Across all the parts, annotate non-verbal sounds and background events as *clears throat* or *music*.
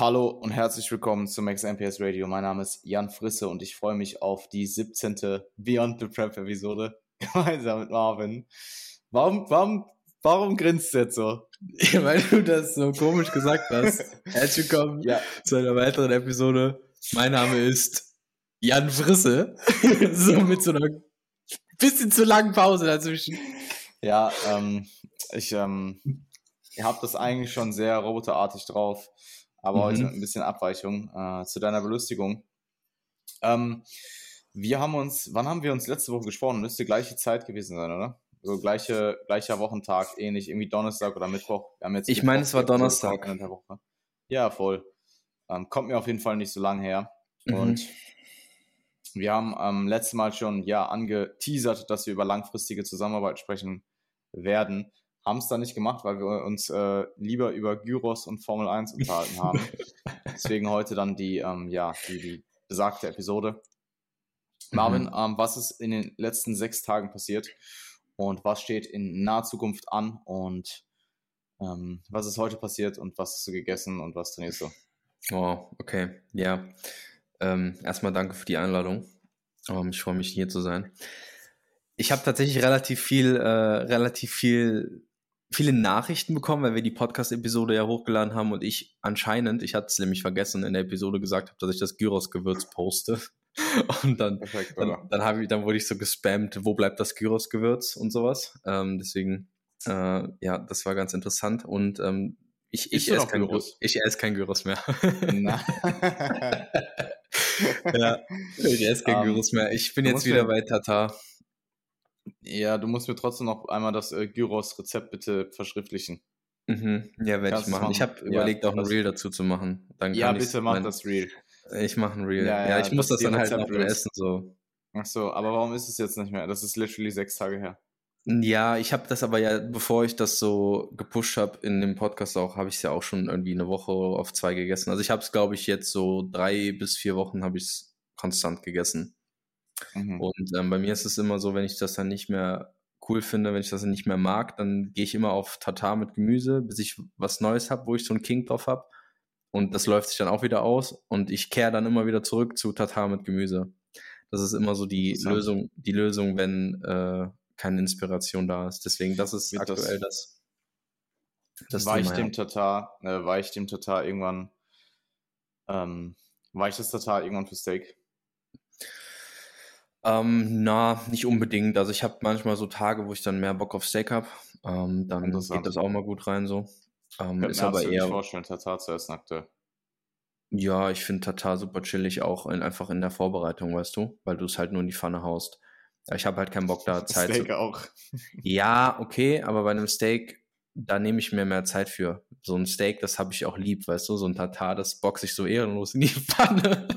Hallo und herzlich willkommen zum Max MPS Radio. Mein Name ist Jan Frisse und ich freue mich auf die 17. Beyond the Prep Episode *laughs* gemeinsam mit Marvin. Warum, warum, warum grinst du jetzt so? Weil du das so komisch gesagt hast. *laughs* Herzlich willkommen Ja. zu einer weiteren Episode. Mein Name ist Jan Frisse. *laughs* so mit so einer bisschen zu langen Pause dazwischen. Ja, ähm, ich, ähm, habt das eigentlich schon sehr roboterartig drauf, aber Mhm. heute mit ein bisschen Abweichung äh, zu deiner Belustigung. Ähm, wir haben uns, wann haben wir uns letzte Woche gesprochen? Müsste gleiche Zeit gewesen sein, oder? So gleiche, gleicher Wochentag, ähnlich, irgendwie Donnerstag oder Mittwoch. Wir haben jetzt Ich meine, es war Donnerstag. Ja, voll. Ähm, kommt mir auf jeden Fall nicht so lang her. Mhm. Und wir haben ähm, letztes Mal schon ja angeteasert, dass wir über langfristige Zusammenarbeit sprechen werden. Haben es dann nicht gemacht, weil wir uns äh, lieber über Gyros und Formel 1 unterhalten haben. *laughs* Deswegen heute dann die, ähm, ja, die, die besagte Episode. Marvin, Mhm. ähm, was ist in den letzten sechs Tagen passiert und was steht in naher Zukunft an und ähm, was ist heute passiert und was hast du gegessen und was trainierst du? Oh, okay. Ja. Ähm, erstmal danke für die Einladung. Ähm, ich freue mich, hier zu sein. Ich habe tatsächlich relativ viel, äh, relativ viel, viele Nachrichten bekommen, weil wir die Podcast-Episode ja hochgeladen haben und ich anscheinend, ich hatte es nämlich vergessen, in der Episode gesagt habe, dass ich das Gyros-Gewürz poste. *laughs* Und dann, Perfekt, dann, dann, hab ich, dann wurde ich so gespammt, wo bleibt das Gyros-Gewürz und sowas. Ähm, deswegen, äh, ja, das war ganz interessant. Und ähm, ich, ich esse kein Gyros? Gyros. Ich esse kein Gyros mehr. *laughs* Ja, ich esse kein Ähm, Gyros mehr. Ich bin jetzt wieder bei Tata. Ja, du musst mir trotzdem noch einmal das äh, Gyros-Rezept bitte verschriftlichen. Mhm. Ja, werde ich machen. Ich habe Ja, überlegt, auch ein Reel dazu zu machen. Dann Ja, bitte mach mein- das Real. Ich mache ein Reel. Ja, Ja, ja, ich muss das dann halt noch essen. So. Ach so, aber warum ist es jetzt nicht mehr? Das ist literally sechs Tage her. Ja, ich habe das aber ja, bevor ich das so gepusht habe in dem Podcast auch, habe ich es ja auch schon irgendwie eine Woche auf zwei gegessen. Also ich habe es, glaube ich, jetzt so drei bis vier Wochen habe ich es konstant gegessen. Mhm. Und ähm, bei mir ist es immer so, wenn ich das dann nicht mehr cool finde, wenn ich das dann nicht mehr mag, dann gehe ich immer auf Tatar mit Gemüse, bis ich was Neues habe, wo ich so einen King drauf habe. Und das läuft sich dann auch wieder aus. Und ich kehre dann immer wieder zurück zu Tatar mit Gemüse. Das ist immer so die. Lösung, die Lösung, wenn äh, keine Inspiration da ist. Deswegen, das ist das- aktuell das. das war ich Thema, dem ja. Tatar, äh, war ich dem Tatar irgendwann, ähm, war ich das Tatar irgendwann für Steak? Ähm, na, nicht unbedingt. Also ich habe manchmal so Tage, wo ich dann mehr Bock auf Steak habe. Ähm, dann geht das auch mal gut rein so. Ähm, ist mir aber eher, vorstellen, Tatar zu essen aktuell. ja, ich finde Tatar super chillig auch in, einfach in der Vorbereitung, weißt du, weil du es halt nur in die Pfanne haust. Ich habe halt keinen Bock da *laughs* Zeit Steak zu. auch. Ja, okay, aber bei einem Steak, da nehme ich mir mehr Zeit für. So ein Steak, das habe ich auch lieb, weißt du, so ein Tatar, das boxe ich so ehrenlos in die *laughs* Pfanne.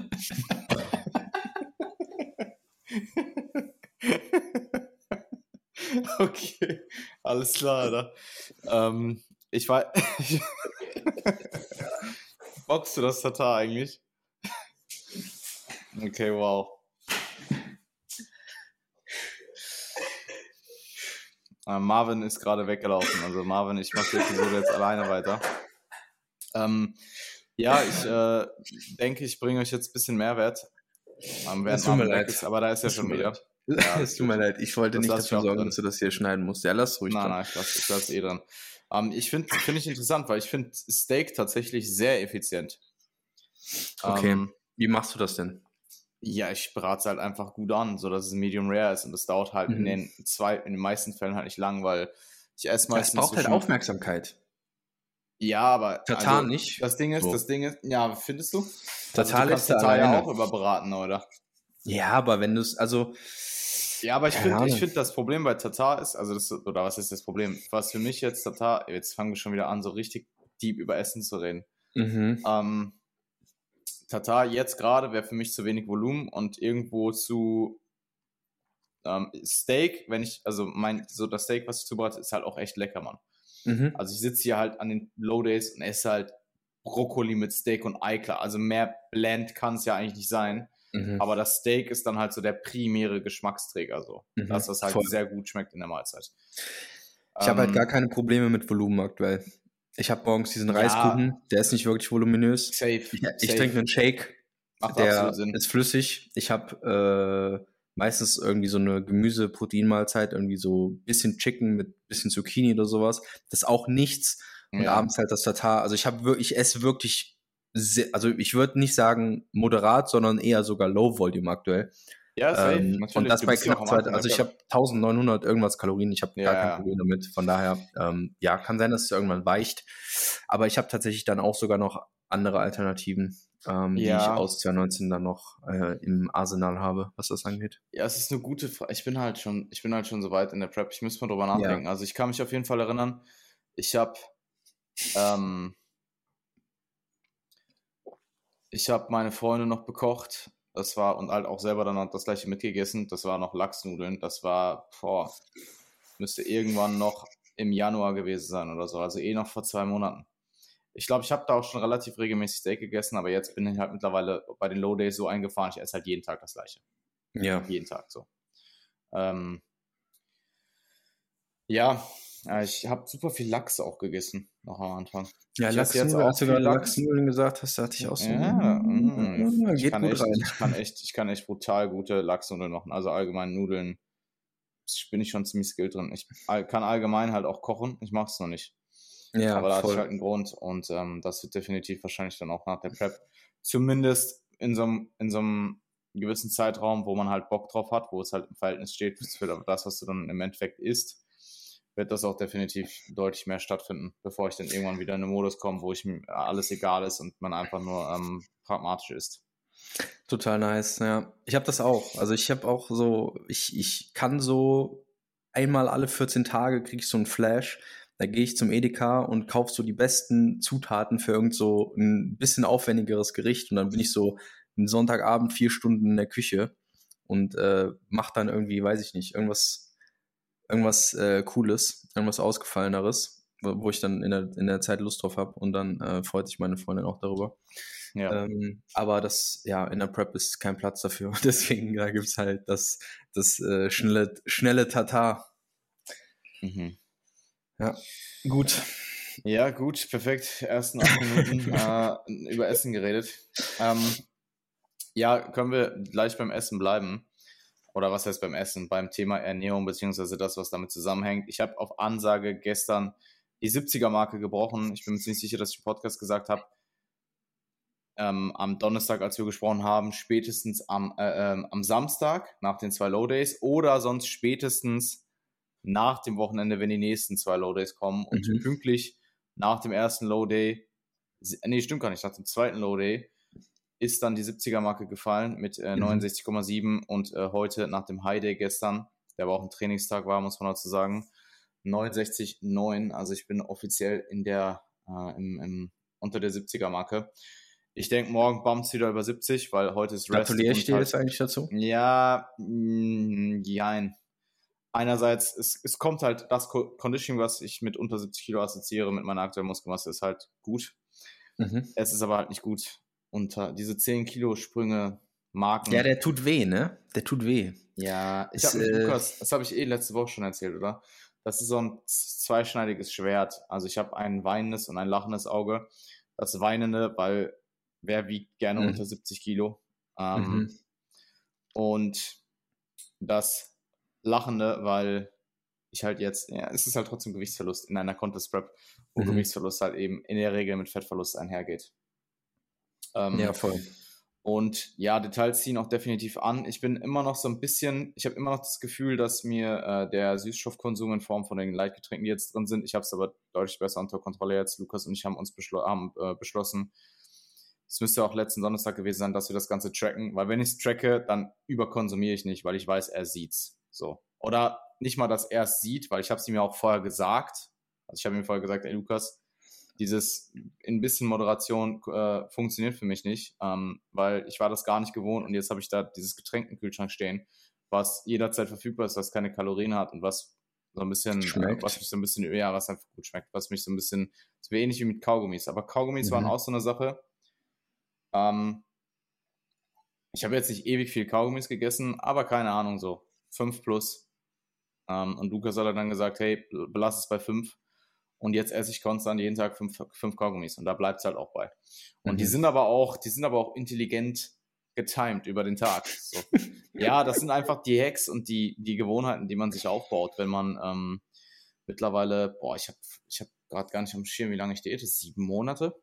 *laughs* okay, alles klar? Ähm, ich war. *laughs* Boxst du das Tatar eigentlich? Okay, wow. Äh, Marvin ist gerade weggelaufen. Also Marvin, ich mache die Episode jetzt alleine weiter. Ähm, ja, ich äh, denke, ich bringe euch jetzt ein bisschen Mehrwert. Während Es tut mir leid. ist, aber da ist Es schon wieder. Ja, *laughs* es tut mir leid, ich wollte Das nicht lass ich dafür sorgen, drin. dass du das hier schneiden musst. Ja, lass ruhig Nein, nein, ich lasse ich lass eh dran. Ähm, ich finde find ich interessant, weil ich finde Steak tatsächlich sehr effizient. Okay. Ähm, Wie machst du das denn? ja, ich brate es halt einfach gut an, sodass es medium rare ist und das dauert halt in Mhm. den zwei, in den meisten Fällen halt nicht lang, weil ich esse Es meistens. braucht halt Aufmerksamkeit. Ja, aber Tatar also, nicht. Das Ding ist, So. das Ding ist, ja, findest du? Also, lässt kannst er Tatar ja auch überbraten, oder? Ja, aber wenn du es, also, Ja, aber ich finde, ich finde, das Problem bei Tatar ist, also das, oder was ist das Problem? Was für mich jetzt Tatar, jetzt fangen wir schon wieder an, so richtig deep über Essen zu reden. mhm. Ähm, Tatar jetzt gerade wäre für mich zu wenig Volumen und irgendwo zu ähm, Steak, wenn ich, also mein, so das Steak, was ich zubereite, ist halt auch echt lecker, Mann. Mhm. Also ich sitze hier halt an den Low Days und esse halt Brokkoli mit Steak und Ei, klar. Also mehr bland kann es ja eigentlich nicht sein. Mhm. Aber das Steak ist dann halt so der primäre Geschmacksträger, so. Mhm. Dass das halt Voll. sehr gut schmeckt in der Mahlzeit. Ich habe halt Ähm, gar keine Probleme mit Volumen aktuell. Ich habe morgens diesen ja. Reiskuchen, der ist nicht wirklich voluminös. Safe. Ich, ich trinke einen Shake, Macht der ist flüssig. Ich habe äh, meistens irgendwie so eine Gemüse-Protein-Mahlzeit, irgendwie so ein bisschen Chicken mit bisschen Zucchini oder sowas. Das ist auch nichts. Und ja. abends halt das Tatar. Also ich habe wirklich, ich esse wirklich, sehr, also ich würde nicht sagen moderat, sondern eher sogar Low Volume aktuell. Ja, safe, ähm, natürlich. Und das bei knapp zwei, also ich habe 1900 irgendwas Kalorien, ich habe ja, gar kein Problem damit. Von daher, ähm, ja, kann sein, dass es irgendwann weicht. Aber ich habe tatsächlich dann auch sogar noch andere Alternativen, ähm, ja. die ich aus 2019 dann noch äh, im Arsenal habe, was das angeht. Ja, es ist eine gute Frage. Ich bin halt schon, ich bin halt schon so weit in der Prep. Ich muss mal drüber nachdenken. Also ich kann mich auf jeden Fall erinnern, ich habe ähm, ich habe meine Freunde noch bekocht das war, und halt auch selber dann das gleiche mitgegessen. Das war noch Lachsnudeln. Das war, boah, müsste irgendwann noch im Januar gewesen sein oder so. Also eh noch vor zwei Monaten. Ich glaube, ich habe da auch schon relativ regelmäßig Steak gegessen, aber jetzt bin ich halt mittlerweile bei den Low Days so eingefahren, ich esse halt jeden Tag das gleiche. Ja. Jeden Tag so. Ähm, ja, ich habe super viel Lachs auch gegessen, noch am Anfang. Ja, Lachs, jetzt als du gerade Lachsnudeln gesagt hast, da hatte ich auch so. Ja, mm, ich, kann echt, ich, kann echt, ich kann echt brutal gute Lachsnudeln machen. Also allgemein Nudeln bin ich schon ziemlich skilled drin. Ich kann allgemein halt auch kochen, ich mache es noch nicht. Ja, Aber da hat halt einen Grund und ähm, das wird definitiv wahrscheinlich dann auch nach der Prep zumindest in so einem, in so einem gewissen Zeitraum, wo man halt Bock drauf hat, wo es halt im Verhältnis steht für das, was du dann im Endeffekt isst, wird das auch definitiv deutlich mehr stattfinden, bevor ich dann irgendwann wieder in einen Modus komme, wo ich alles egal ist und man einfach nur ähm, pragmatisch ist. Total nice, ja. Ich habe das auch. Also ich habe auch so, ich, ich kann so einmal alle 14 Tage kriege ich so einen Flash. Da gehe ich zum Edeka und kaufe so die besten Zutaten für irgend so ein bisschen aufwendigeres Gericht und dann bin ich so einen Sonntagabend vier Stunden in der Küche und äh, mache dann irgendwie, weiß ich nicht, irgendwas irgendwas äh, Cooles, irgendwas Ausgefalleneres, wo, wo, ich dann in der, in der Zeit Lust drauf habe und dann äh, freut sich meine Freundin auch darüber. Ja. Ähm, aber das, ja, in der Prep ist kein Platz dafür. *laughs* Deswegen da gibt es halt das, das äh, schnelle, schnelle Tatar. Mhm. Ja, gut. Ja, gut, perfekt. Ersten acht Minuten *laughs* äh, über Essen geredet. Ähm, ja, können wir gleich beim Essen bleiben oder was heißt beim Essen, beim Thema Ernährung, beziehungsweise das, was damit zusammenhängt. Ich habe auf Ansage gestern die 70er-Marke gebrochen. Ich bin mir ziemlich sicher, dass ich im Podcast gesagt habe, ähm, am Donnerstag, als wir gesprochen haben, spätestens am, äh, äh, am Samstag nach den zwei Low Days oder sonst spätestens nach dem Wochenende, wenn die nächsten zwei Low Days kommen und mhm. pünktlich nach dem ersten Low Day, nee, stimmt gar nicht, nach dem zweiten Low Day ist dann die 70er-Marke gefallen mit äh, 69,7 mhm. und äh, heute nach dem High Day gestern, der aber auch ein Trainingstag war, muss man dazu sagen, 69,9. Also ich bin offiziell in der, äh, im, im, unter der 70er-Marke. Ich denke, morgen bumpt es wieder über 70, weil heute ist Rest. Gratuliere ich dir halt, jetzt eigentlich dazu? Ja, mh, mm, jein. Einerseits, es, es kommt halt das Conditioning, was ich mit unter 70 Kilo assoziiere, mit meiner aktuellen Muskelmasse, ist halt gut. Mhm. Es ist aber halt nicht gut unter diese 10 Kilo Sprünge Marken. Ja, der tut weh, ne? Der tut weh. Ja, ich habe äh, Lukas, das habe ich eh letzte Woche schon erzählt, oder? Das ist so ein zweischneidiges Schwert. Also ich habe ein weinendes und ein lachendes Auge. Das weinende, weil wer wiegt gerne mhm. unter 70 Kilo? Ähm, mhm. Und das lachende, weil ich halt jetzt, ja, es ist halt trotzdem Gewichtsverlust in einer Contest Prep, wo mhm. Gewichtsverlust halt eben in der Regel mit Fettverlust einhergeht. Ähm, ja, voll. Und ja, Details ziehen auch definitiv an. Ich bin immer noch so ein bisschen, ich habe immer noch das Gefühl, dass mir äh, der Süßstoffkonsum in Form von den Leitgetränken, die jetzt drin sind, ich habe es aber deutlich besser unter Kontrolle jetzt. Lukas und ich haben uns beschl haben, äh, beschlossen, es müsste auch letzten Donnerstag gewesen sein, dass wir das Ganze tracken, weil wenn ich es tracke, dann überkonsumiere ich nicht, weil ich weiß, er sieht's. So. Oder nicht mal, dass er es sieht, weil ich habe es ihm ja auch vorher gesagt. Also ich habe ihm vorher gesagt, ey Lukas, dieses ein bisschen Moderation äh, funktioniert für mich nicht, ähm, weil ich war das gar nicht gewohnt und jetzt habe ich da dieses Getränk im Kühlschrank stehen, was jederzeit verfügbar ist, was keine Kalorien hat und was so ein bisschen, äh, was mich so ein bisschen, ja, was einfach gut schmeckt, was mich so ein bisschen, so ähnlich wie mit Kaugummis. Aber Kaugummis mhm. waren auch so eine Sache. Ähm, ich habe jetzt nicht ewig viel Kaugummis gegessen, aber keine Ahnung, so fünf plus. Ähm, und Lukas hat dann gesagt, hey, belass es bei fünf und jetzt esse ich konstant jeden Tag fünf, fünf Kaugummis und da bleibt es halt auch bei. Und Mhm. die sind aber auch, die sind aber auch intelligent getimed über den Tag. So. *laughs* ja, das sind einfach die Hacks und die, die Gewohnheiten, die man sich aufbaut, wenn man ähm, mittlerweile, boah, ich habe ich hab gerade gar nicht am Schirm, wie lange ich diete, sieben Monate.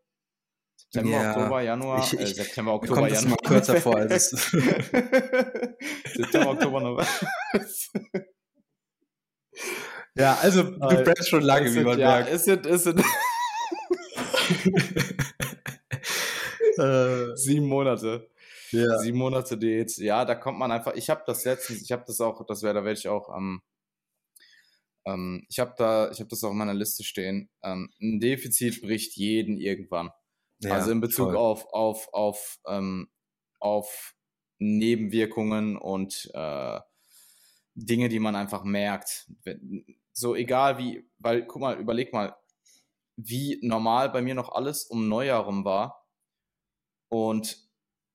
September, Ja, Oktober, Januar, ich- äh, ich- September, Mir Oktober, kommt das Januar. mal kürzer vor, als *laughs* *laughs* September, Oktober, November. Ja, also du Äh, brennst schon lange, wie man ja, merkt. Es sind, es sind *laughs* *laughs* Äh, sieben Monate. ja. Sieben Monate Diät. Ja, da kommt man einfach. Ich habe das letztens, ich habe das auch, das wäre, da werde ich auch ähm, ähm, ich habe da, ich habe das auch in meiner Liste stehen. Ähm, ein Defizit bricht jeden irgendwann. Ja, also in Bezug voll. auf, auf, auf, ähm, auf Nebenwirkungen und äh, Dinge, die man einfach merkt. So egal wie, weil, guck mal, überleg mal, wie normal bei mir noch alles um Neujahr rum war. Und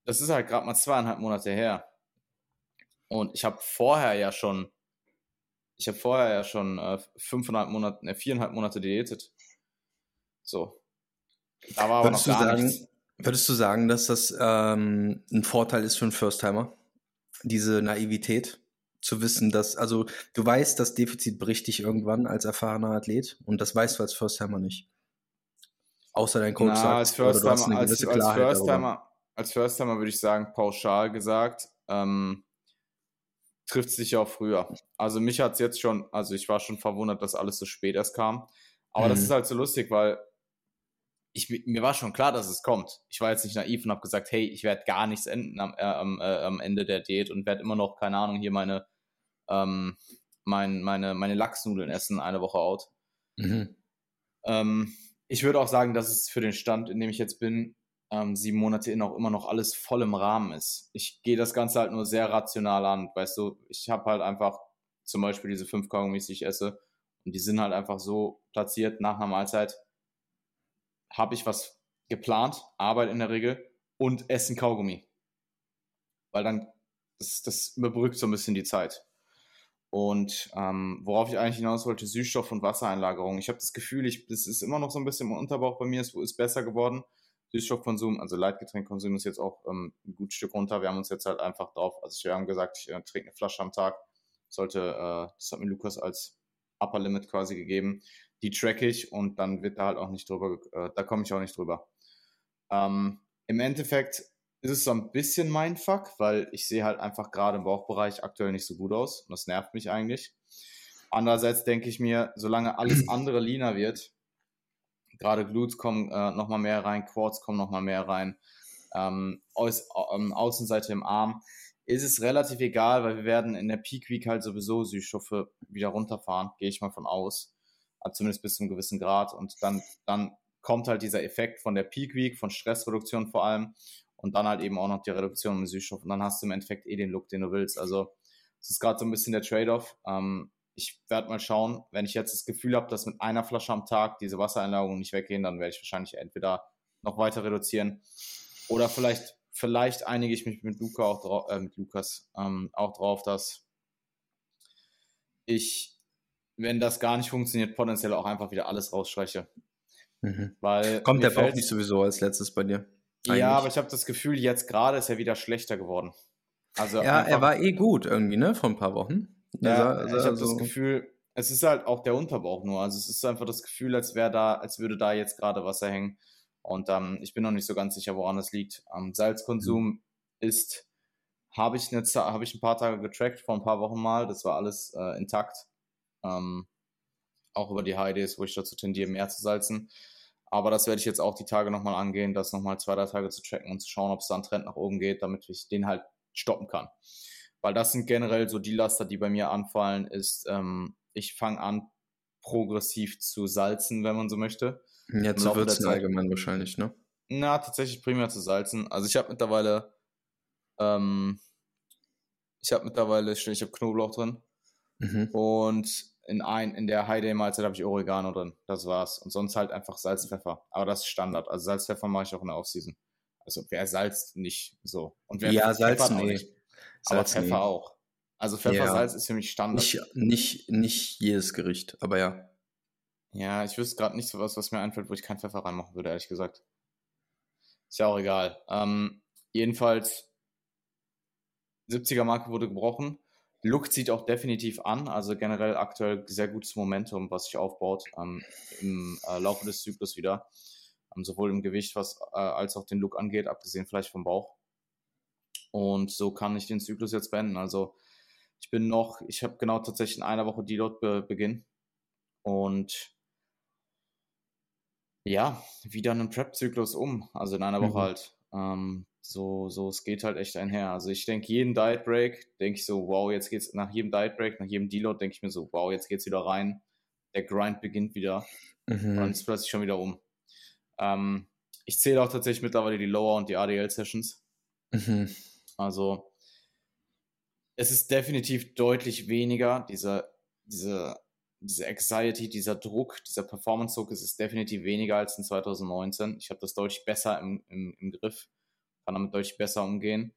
das ist halt gerade mal zweieinhalb Monate her. Und ich habe vorher ja schon, ich habe vorher ja schon äh, fünfeinhalb Monate, äh, viereinhalb Monate diätet. So. Da war aber noch Würdest du, gar sagen, nichts. würdest du sagen, dass das ähm, ein Vorteil ist für einen First-Timer? Diese Naivität? Zu wissen, dass, also du weißt, das Defizit bricht dich irgendwann als erfahrener Athlet und das weißt du als First-Timer nicht. Außer dein Coach Na, sagt, als oder First du hast Timer, eine als, als First als First würde ich sagen, pauschal gesagt, ähm, trifft es sich auch früher. Also mich hat es jetzt schon, also ich war schon verwundert, dass alles so spät erst kam. Aber das Mhm. ist halt so lustig, weil ich, mir war schon klar, dass es kommt. Ich war jetzt nicht naiv und habe gesagt, hey, ich werde gar nichts enden am, äh, am, äh, am Ende der Diät und werde immer noch, keine Ahnung, hier meine, ähm, mein, meine, meine Lachsnudeln essen, eine Woche out. Mhm. Ähm, ich würde auch sagen, dass es für den Stand, in dem ich jetzt bin, ähm, sieben Monate in auch immer noch alles voll im Rahmen ist. Ich gehe das Ganze halt nur sehr rational an. Weißt du, ich habe halt einfach zum Beispiel diese fünf Kaugummis, die ich esse, und die sind halt einfach so platziert nach einer Mahlzeit. Habe ich was geplant, Arbeit in der Regel und essen Kaugummi. Weil dann, das, das überbrückt so ein bisschen die Zeit. Und ähm, worauf ich eigentlich hinaus wollte, Süßstoff- und Wassereinlagerung. Ich habe das Gefühl, ich, das ist immer noch so ein bisschen im Unterbauch bei mir, es ist besser geworden. Süßstoffkonsum, also Leitgetränkkonsum ist jetzt auch ähm, ein gutes Stück runter. Wir haben uns jetzt halt einfach drauf, also wir haben gesagt, ich äh, trinke eine Flasche am Tag. Sollte, äh, das hat mir Lukas als Upper Limit quasi gegeben. Die track ich und dann wird da halt auch nicht drüber, äh, da komme ich auch nicht drüber. Ähm, Im Endeffekt ist es so ein bisschen mein Fuck, weil ich sehe halt einfach gerade im Bauchbereich aktuell nicht so gut aus und das nervt mich eigentlich. Andererseits denke ich mir, solange alles *clears throat* andere leaner wird, gerade Glutes kommen äh, nochmal mehr rein, Quads kommen nochmal mehr rein, ähm, Aus, ähm, Außenseite im Arm, ist es relativ egal, weil wir werden in der Peak Week halt sowieso Süßstoffe wieder runterfahren, gehe ich mal von aus, zumindest bis zu einem gewissen Grad und dann, dann kommt halt dieser Effekt von der Peak Week, von Stressreduktion vor allem und dann halt eben auch noch die Reduktion im Süßstoff und dann hast du im Endeffekt eh den Look, den du willst. Also es ist gerade so ein bisschen der Trade-off. Ähm, ich werde mal schauen, wenn ich jetzt das Gefühl habe, dass mit einer Flasche am Tag diese Wassereinlagerungen nicht weggehen, dann werde ich wahrscheinlich entweder noch weiter reduzieren oder vielleicht, vielleicht einige ich mich mit Luca auch drauf, äh, mit Lukas ähm, auch drauf, dass ich, wenn das gar nicht funktioniert, potenziell auch einfach wieder alles rausstreiche. Mhm. Weil Kommt der Bauch nicht sowieso als letztes bei dir? Eigentlich. Ja, aber ich habe das Gefühl, jetzt gerade ist er wieder schlechter geworden. Also Ja, einfach- er war eh gut irgendwie, ne? Vor ein paar Wochen. Ja, sah- ich habe das Gefühl, es ist halt auch der Unterbauch nur. Also es ist einfach das Gefühl, als wäre da, als würde da jetzt gerade Wasser hängen. Und ähm, ich bin noch nicht so ganz sicher, woran es liegt. Ähm, Salzkonsum ist, habe ich, eine habe ich ein paar Tage getrackt, vor ein paar Wochen mal. Das war alles äh, intakt. Ähm, auch über die HIDs, wo ich dazu tendiere, mehr zu salzen. Aber das werde ich jetzt auch die Tage nochmal angehen, das nochmal zwei, drei Tage zu tracken und zu schauen, ob es da einen Trend nach oben geht, damit ich den halt stoppen kann. Weil das sind generell so die Laster, die bei mir anfallen, ist, ähm, ich fange an, progressiv zu salzen, wenn man so möchte. Ja, im zu würzen allgemein wahrscheinlich, ne? Na, tatsächlich primär zu salzen. Also ich habe mittlerweile, ähm, ich habe mittlerweile, ich habe Knoblauch drin Mhm. und in ein, in der High Day Mahlzeit habe ich Oregano drin. Das war's. Und sonst halt einfach Salz, Pfeffer. Aber das ist Standard. Also Salz, Pfeffer mache ich auch in der Offseason. Also wer salzt nicht so. Und wer Ja, salzen auch eh. nicht. Aber Salzen Pfeffer eh. auch. Also Pfeffer, Ja. Salz ist für mich Standard. Nicht, nicht, nicht jedes Gericht, aber ja. Ja, ich wüsste gerade nicht so was, was mir einfällt, wo ich keinen Pfeffer reinmachen würde, ehrlich gesagt. Ist ja auch egal. Ähm, jedenfalls, 70er-Marke wurde gebrochen. Look zieht auch definitiv an, also generell aktuell sehr gutes Momentum, was sich aufbaut ähm, im äh, Laufe des Zyklus wieder. Ähm, sowohl im Gewicht was, äh, als auch den Look angeht, abgesehen vielleicht vom Bauch. Und so kann ich den Zyklus jetzt beenden. Also ich bin noch, ich habe genau tatsächlich in einer Woche Deload be Beginn. Und ja, wieder einen Prep-Zyklus um. Also in einer Woche mhm. halt. Ähm, so, so, es geht halt echt einher. Also ich denke, jeden Diet Break, denke ich so, wow, jetzt geht's nach jedem Diet Break, nach jedem Deload, denke ich mir so, wow, jetzt geht's wieder rein. Der Grind beginnt wieder. Mhm. Und dann ist plötzlich schon wieder um. Ähm, ich zähle auch tatsächlich mittlerweile die Lower und die ADL Sessions. Mhm. Also es ist definitiv deutlich weniger, diese, diese diese Anxiety, dieser Druck, dieser Performance-Druck ist es definitiv weniger als in 2019. Ich habe das deutlich besser im, im, im Griff, kann damit deutlich besser umgehen.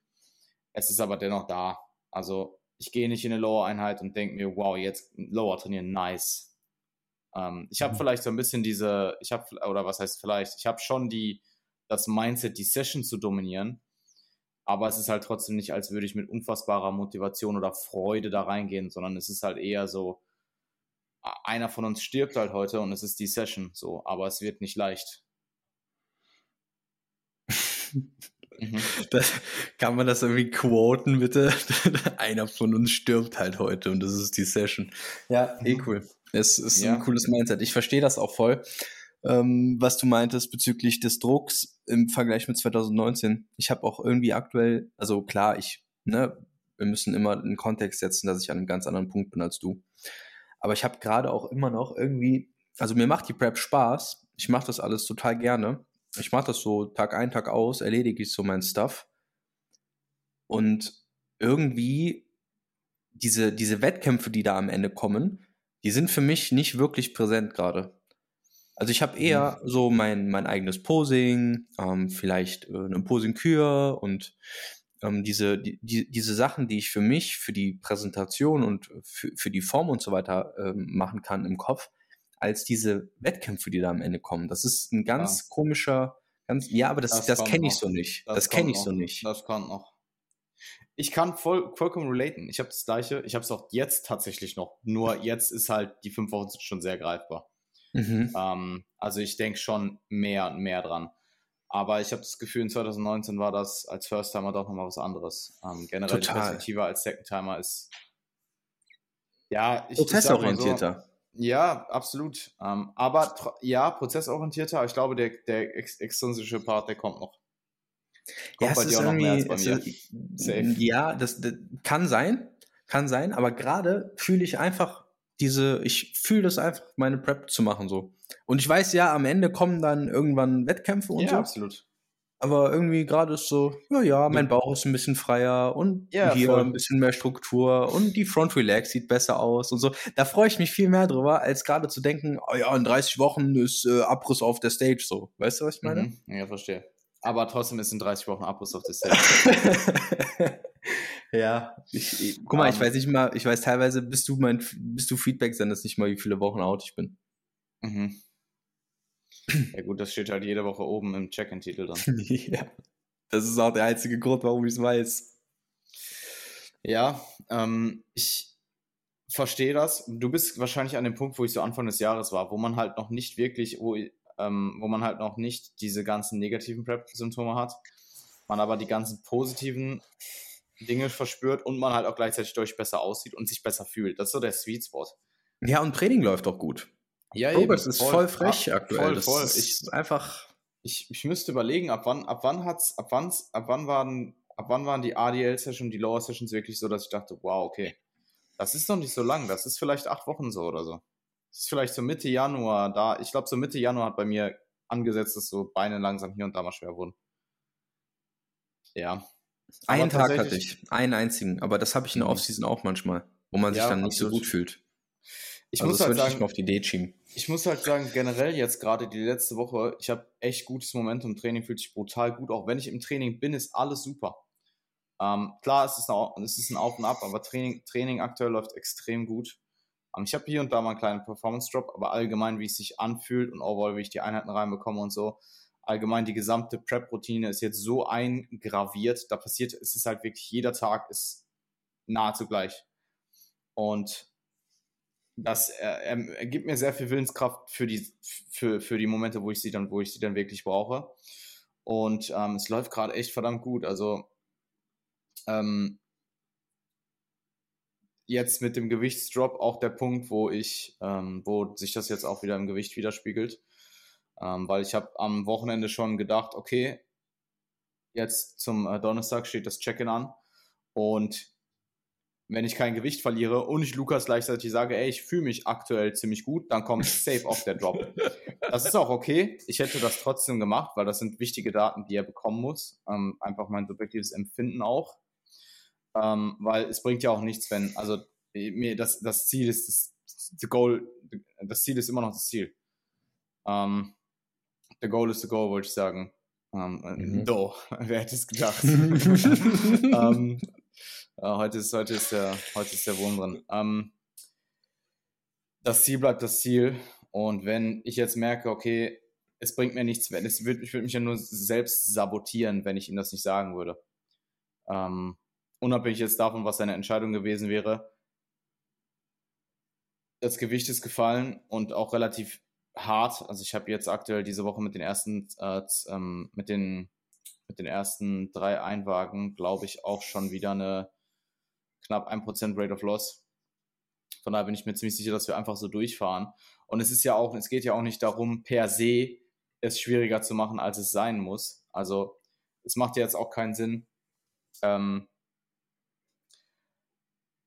Es ist aber dennoch da. Also ich gehe nicht in eine Lower-Einheit und denke mir, wow, jetzt Lower trainieren, nice. Ähm, ich habe mhm. vielleicht so ein bisschen diese, ich habe, oder was heißt vielleicht, ich habe schon die, das Mindset, die Session zu dominieren, aber es ist halt trotzdem nicht, als würde ich mit unfassbarer Motivation oder Freude da reingehen, sondern es ist halt eher so, einer von uns stirbt halt heute und es ist die Session so, aber es wird nicht leicht. *laughs* mhm. das, kann man das irgendwie quoten, bitte? *laughs* einer von uns stirbt halt heute und das ist die Session. Ja, eh mhm. cool. Es ist ja. ein cooles Mindset. Ich verstehe das auch voll, ähm, was du meintest bezüglich des Drucks im Vergleich mit 2019. Ich habe auch irgendwie aktuell, also klar, ich, ne, wir müssen immer einen Kontext setzen, dass ich an einem ganz anderen Punkt bin als du. Aber ich habe gerade auch immer noch irgendwie, also mir macht die Prep Spaß. Ich mache das alles total gerne. Ich mache das so Tag ein, Tag aus, erledige ich so mein Stuff. Und irgendwie diese, diese Wettkämpfe, die da am Ende kommen, die sind für mich nicht wirklich präsent gerade. Also ich habe eher mhm. so mein, mein eigenes Posing, ähm, vielleicht äh, eine Posing-Kür und ähm, diese, die, diese Sachen, die ich für mich, für die Präsentation und für, für die Form und so weiter ähm, machen kann im Kopf, als diese Wettkämpfe, die da am Ende kommen. Das ist ein ganz ja. komischer, ganz, ja, aber das, das, das kenne ich so nicht. Das, das kenne ich so nicht. Das kommt noch. Ich kann voll, vollkommen relaten. Ich habe das gleiche. Ich habe es auch jetzt tatsächlich noch. Nur jetzt ist halt die fünf Wochen schon sehr greifbar. Mhm. Ähm, also ich denke schon mehr und mehr dran. Aber ich habe das Gefühl, in 2019 war das als First-Timer doch nochmal was anderes. Ähm, generell Total. die Perspektive als Second-Timer ist ja, ich, prozessorientierter. Ja, absolut. Ähm, aber ja, prozessorientierter, aber ich glaube, der, der ex extrinsische Part, der kommt noch. Kommt ja, bei dir auch noch mehr als bei mir. Ist, ja, das, das kann sein, kann sein, aber gerade fühle ich einfach diese, ich fühle das einfach, meine Prep zu machen so. Und ich weiß ja, am Ende kommen dann irgendwann Wettkämpfe und ja, so. absolut. Aber irgendwie gerade ist so, ja, ja, mein Bauch ist ein bisschen freier und ja, hier voll. ein bisschen mehr Struktur und die Front Relax sieht besser aus und so. Da freue ich mich viel mehr drüber, als gerade zu denken, oh ja, in 30 Wochen ist äh, Abriss auf der Stage so. Weißt du, was ich meine? Mhm. Ja, verstehe. Aber trotzdem ist in 30 Wochen Abriss auf der *laughs* Stage. ja, ich, ich, guck mal, um, ich weiß nicht mal, ich weiß teilweise, bis du mein, bis du Feedback sendest, nicht mal, wie viele Wochen out ich bin. Mhm. Ja gut, das steht halt jede Woche oben im Check-in-Titel dran. *laughs* ja, das ist auch der einzige Grund, warum ich es weiß. Ja, ähm, ich verstehe das. Du bist wahrscheinlich an dem Punkt, wo ich so Anfang des Jahres war, wo man halt noch nicht wirklich, wo, ähm, wo man halt noch nicht diese ganzen negativen Prep-Symptome hat, man aber die ganzen positiven Dinge verspürt und man halt auch gleichzeitig durch besser aussieht und sich besser fühlt. Das ist so der Sweet Spot. Ja, und Training läuft auch gut. Ja, Progress eben, ist voll, voll frech ab, aktuell. Voll, voll. Das ist einfach. Ich, ich müsste überlegen, ab wann, ab wann hat's, ab wann, ab wann waren, ab wann waren die ADL-Sessions, die Lower-Sessions wirklich so, dass ich dachte, wow, okay, das ist noch nicht so lang, das ist vielleicht acht Wochen so oder so. Das ist vielleicht so Mitte Januar da. Ich glaube, so Mitte Januar hat bei mir angesetzt, dass so Beine langsam hier und da mal schwer wurden. Ja. Einen Tag hatte ich, einen einzigen, aber das habe ich in der mhm. Offseason auch manchmal, wo man sich ja, dann nicht so gut fühlt. Ich also muss halt sagen, ich auf die Idee schieben. Ich muss halt sagen, generell jetzt gerade die letzte Woche, ich habe echt gutes Momentum. Training fühlt sich brutal gut. Auch wenn ich im Training bin, ist alles super. Ähm, klar, es ist, ein, es ist ein Auf und Ab, aber Training, Training aktuell läuft extrem gut. Ähm, ich habe hier und da mal einen kleinen Performance-Drop, aber allgemein, wie es sich anfühlt und overall, wie ich die Einheiten reinbekomme und so, allgemein die gesamte Prep-Routine ist jetzt so eingraviert, da passiert, es ist halt wirklich, jeder Tag ist nahezu gleich. Und das äh, er gibt mir sehr viel Willenskraft für die, für, für die Momente, wo ich sie dann, wo ich sie dann wirklich brauche. Und ähm, es läuft gerade echt verdammt gut. Also ähm, jetzt mit dem Gewichtsdrop auch der Punkt, wo ich, ähm, wo sich das jetzt auch wieder im Gewicht widerspiegelt. Ähm, weil ich habe am Wochenende schon gedacht, okay, jetzt zum äh, Donnerstag steht das Check-in an und wenn ich kein Gewicht verliere und ich Lukas gleichzeitig sage, ey, ich fühle mich aktuell ziemlich gut, dann kommt *laughs* safe auf der Drop. Das ist auch okay. Ich hätte das trotzdem gemacht, weil das sind wichtige Daten, die er bekommen muss. Ähm, einfach mein subjektives Empfinden auch. Ähm, weil es bringt ja auch nichts, wenn, also mir das, das Ziel ist, das, the goal, das Ziel ist immer noch das Ziel. Ähm, the goal is the goal, wollte ich sagen. Ähm, mhm. Do, *laughs* wer hätte es gedacht? *laughs* ähm, heute, ist, heute, ist der, heute ist der Wurm drin. Ähm, das Ziel bleibt das Ziel. Und wenn ich jetzt merke, okay, es bringt mir nichts, wenn es wird, ich würde mich ja nur selbst sabotieren, wenn ich ihm das nicht sagen würde. Um, unabhängig jetzt davon, was seine Entscheidung gewesen wäre. Das Gewicht ist gefallen und auch relativ hart. Also ich habe jetzt aktuell diese Woche mit den ersten, äh, ähm, mit den mit den ersten drei Einwagen, glaube ich, auch schon wieder eine knapp 1% Rate of Loss. Von daher bin ich mir ziemlich sicher, dass wir einfach so durchfahren. Und es ist ja auch, es geht ja auch nicht darum, per se es schwieriger zu machen, als es sein muss. Also es macht ja jetzt auch keinen Sinn, ähm,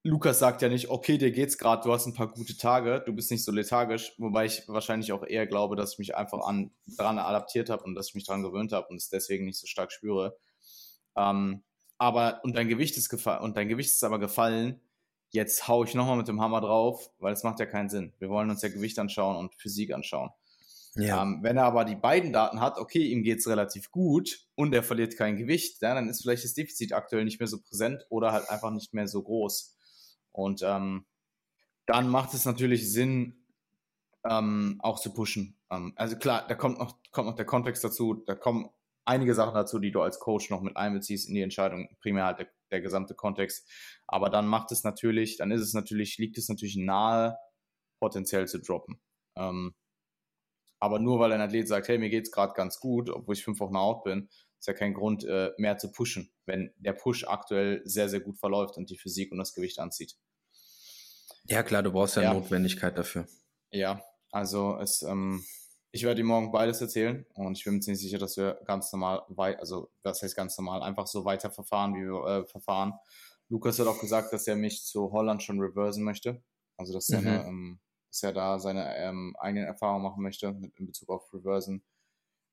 Lukas sagt ja nicht, okay, dir geht's gerade, du hast ein paar gute Tage, du bist nicht so lethargisch, wobei ich wahrscheinlich auch eher glaube, dass ich mich einfach an, daran adaptiert habe und dass ich mich daran gewöhnt habe und es deswegen nicht so stark spüre. Ähm, aber und dein Gewicht ist gefallen und dein Gewicht ist aber gefallen. Jetzt hau ich nochmal mit dem Hammer drauf, weil es macht ja keinen Sinn. Wir wollen uns ja Gewicht anschauen und Physik anschauen. Ja. Ähm, wenn er aber die beiden Daten hat, okay, ihm geht's relativ gut und er verliert kein Gewicht, ja, dann ist vielleicht das Defizit aktuell nicht mehr so präsent oder halt einfach nicht mehr so groß. Und ähm, dann macht es natürlich Sinn, ähm, auch zu pushen. Ähm, also klar, da kommt noch, kommt noch der Kontext dazu, da kommen einige Sachen dazu, die du als Coach noch mit einbeziehst in die Entscheidung, primär halt der, der gesamte Kontext. Aber dann macht es natürlich, dann ist es natürlich, liegt es natürlich nahe, potenziell zu droppen. Ähm, aber nur weil ein Athlet sagt, hey, mir geht's gerade ganz gut, obwohl ich fünf Wochen out bin, ist ja kein Grund, äh, mehr zu pushen, wenn der Push aktuell sehr, sehr gut verläuft und die Physik und das Gewicht anzieht. Ja, klar, du brauchst ja, ja. Notwendigkeit dafür. Ja, also es, ähm, ich werde ihm morgen beides erzählen und ich bin mir ziemlich sicher, dass wir ganz normal also das heißt ganz normal, einfach so weiter verfahren, wie wir äh, verfahren. Lukas hat auch gesagt, dass er mich zu Holland schon reversen möchte. Also dass, mhm. er, ähm, dass er da seine ähm, eigenen Erfahrungen machen möchte mit, in Bezug auf Reversen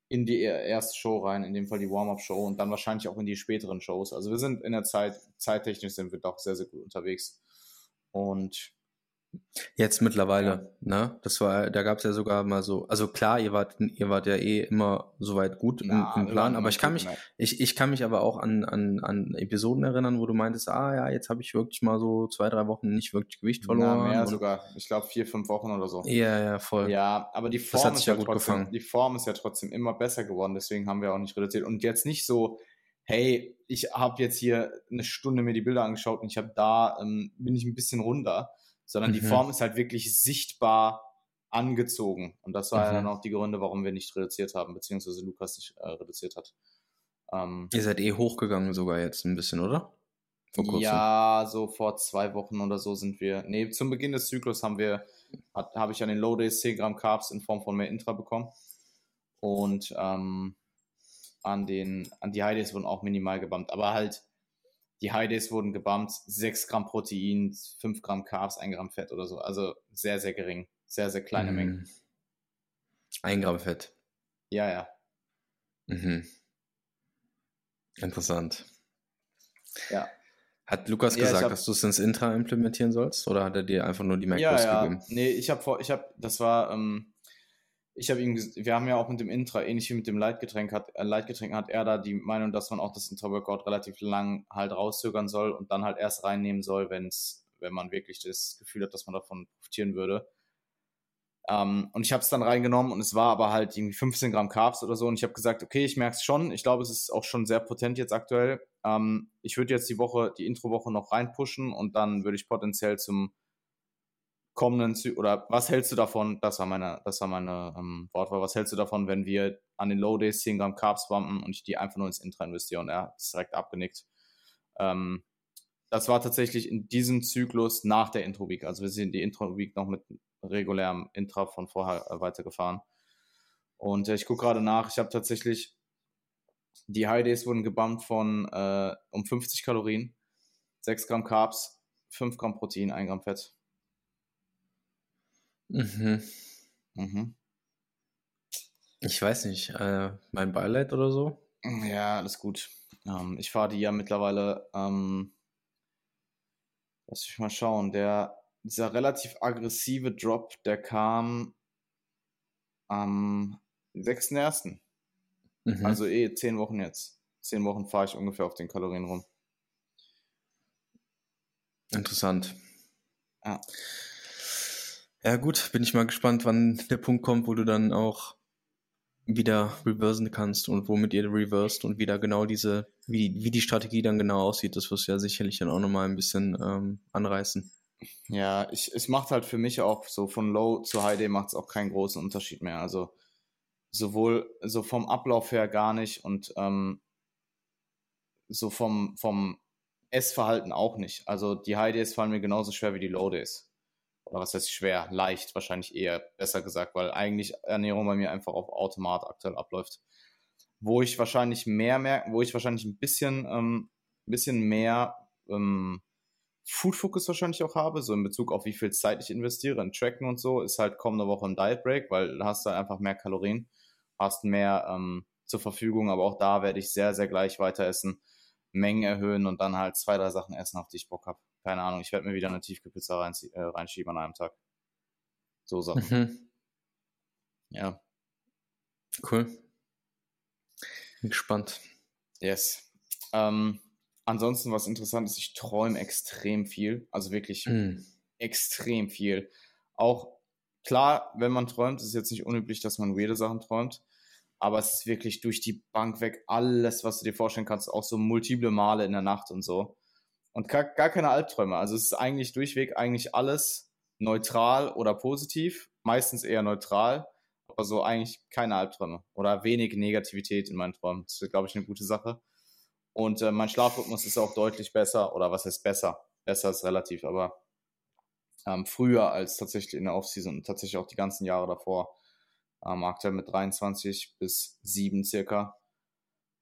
in die erste Show rein, in dem Fall die Warm-Up-Show und dann wahrscheinlich auch in die späteren Shows. Also wir sind in der Zeit, zeittechnisch sind wir doch sehr, sehr gut unterwegs. Und Jetzt mittlerweile, ja. ne? Das war, da gab es ja sogar mal so, also klar, ihr wart, ihr wart ja eh immer soweit gut Na, im, im, Plan, aber ich kann mich, ich, ich kann mich aber auch an, an, an Episoden erinnern, wo du meintest, ah ja, jetzt habe ich wirklich mal so zwei, drei Wochen nicht wirklich Gewicht verloren. Na, mehr sogar. Ich glaube vier, fünf Wochen oder so. Ja, ja, voll. Ja, aber die Form ist ja, gut trotzdem, gefangen. die Form ist ja trotzdem immer besser geworden, deswegen haben wir auch nicht reduziert. Und jetzt nicht so, hey, ich habe jetzt hier eine Stunde mir die Bilder angeschaut und ich habe da, ähm, bin ich ein bisschen runter sondern mhm. die Form ist halt wirklich sichtbar angezogen. Und das war mhm. ja dann auch die Gründe, warum wir nicht reduziert haben, beziehungsweise Lukas nicht äh, reduziert hat. Ähm, Ihr seid eh hochgegangen sogar jetzt ein bisschen, oder? Ja, so vor zwei Wochen oder so sind wir. Nee, zum Beginn des Zyklus haben wir, habe ich an den Low Days 10 Gramm Carbs in Form von mehr Intra bekommen. Und ähm, an den, an die High Days wurden auch minimal gebammt. Aber halt die High Days wurden gebumpt, 6 Gramm Protein, 5 Gramm Carbs, 1 Gramm Fett oder so. Also sehr, sehr gering. Sehr, sehr kleine mm. Mengen. 1 Gramm Fett. Ja, ja. Mhm. Interessant. Ja. Hat Lukas ja, gesagt, hab, dass du es ins Intra implementieren sollst? Oder hat er dir einfach nur die Macros ja, ja. gegeben? Nee, ich habe vor, ich habe, das war, ähm, ich habe ihm, wir haben ja auch mit dem Intra, ähnlich wie mit dem Leitgetränk, hat, äh, Leitgetränk hat er da die Meinung, dass man auch das Intra-Workout relativ lang halt rauszögern soll und dann halt erst reinnehmen soll, wenn es wenn man wirklich das Gefühl hat, dass man davon profitieren würde. Ähm, und ich habe es dann reingenommen und es war aber halt irgendwie 15 Gramm Carbs oder so. Und ich habe gesagt, okay, ich merke es schon. Ich glaube, es ist auch schon sehr potent jetzt aktuell. Ähm, ich würde jetzt die Woche, die Intro-Woche noch reinpushen und dann würde ich potenziell zum kommenden Zy oder was hältst du davon? Das war meine, das war meine ähm, Wortwahl. Was hältst du davon, wenn wir an den Low Days 10 Gramm Carbs bumpen und ich die einfach nur ins Intra investiere? Und er hat es direkt abgenickt. Ähm, das war tatsächlich in diesem Zyklus nach der Intro Week. Also wir sind die Intro Week noch mit regulärem Intra von vorher äh, weitergefahren. Und äh, ich gucke gerade nach, ich habe tatsächlich, die High Days wurden gebumpt von äh, um 50 Kalorien, 6 Gramm Carbs, 5 Gramm Protein, 1 Gramm Fett. Mhm. Mhm. Ich weiß nicht, äh, mein Beileid oder so? Ja, alles gut. Ähm, ich fahre die ja mittlerweile, ähm, lass mich mal schauen, der dieser relativ aggressive Drop, der kam am 6.1. Mhm. Also eh zehn Wochen jetzt. Zehn Wochen fahre ich ungefähr auf den Kalorien rum. Interessant. Ja. Ja, gut, bin ich mal gespannt, wann der Punkt kommt, wo du dann auch wieder reversen kannst und womit ihr reversed und wieder genau diese, wie, wie die Strategie dann genau aussieht. Das wirst du ja sicherlich dann auch nochmal ein bisschen ähm, anreißen. Ja, ich, es macht halt für mich auch so von Low zu High Day macht es auch keinen großen Unterschied mehr. Also sowohl so vom Ablauf her gar nicht und ähm, so vom, vom Essverhalten auch nicht. Also die High Days fallen mir genauso schwer wie die Low Days. Oder was heißt schwer? Leicht wahrscheinlich eher, besser gesagt, weil eigentlich Ernährung bei mir einfach auf Automat aktuell abläuft. Wo ich wahrscheinlich mehr merke, wo ich wahrscheinlich ein bisschen, ähm, bisschen mehr ähm, Food Focus wahrscheinlich auch habe, so in Bezug auf wie viel Zeit ich investiere in Tracken und so, ist halt kommende Woche ein Diet Break, weil da hast du halt einfach mehr Kalorien, hast mehr ähm, zur Verfügung, aber auch da werde ich sehr, sehr gleich weiter essen, Mengen erhöhen und dann halt zwei, drei Sachen essen, auf die ich Bock habe. Keine Ahnung, ich werde mir wieder eine Tiefkühlpizza rein, äh, reinschieben an einem Tag. So Sachen. Mhm. Ja. Cool. Bin gespannt. Yes. Ähm, Ansonsten, was interessant ist, ich träume extrem viel. Also wirklich mm. extrem viel. Auch klar, wenn man träumt, ist es jetzt nicht unüblich, dass man weirde Sachen träumt. Aber es ist wirklich durch die Bank weg alles, was du dir vorstellen kannst, auch so multiple Male in der Nacht und so. Und gar, gar keine Albträume. Also es ist eigentlich durchweg eigentlich alles neutral oder positiv. Meistens eher neutral. Aber so eigentlich keine Albträume. Oder wenig Negativität in meinen Träumen. Das ist, glaube ich, eine gute Sache. Und äh, mein Schlafrhythmus ist auch deutlich besser, oder was heißt besser? Besser ist relativ, aber ähm, früher als tatsächlich in der Offseason und tatsächlich auch die ganzen Jahre davor. Ähm, aktuell mit 23 bis 7 circa.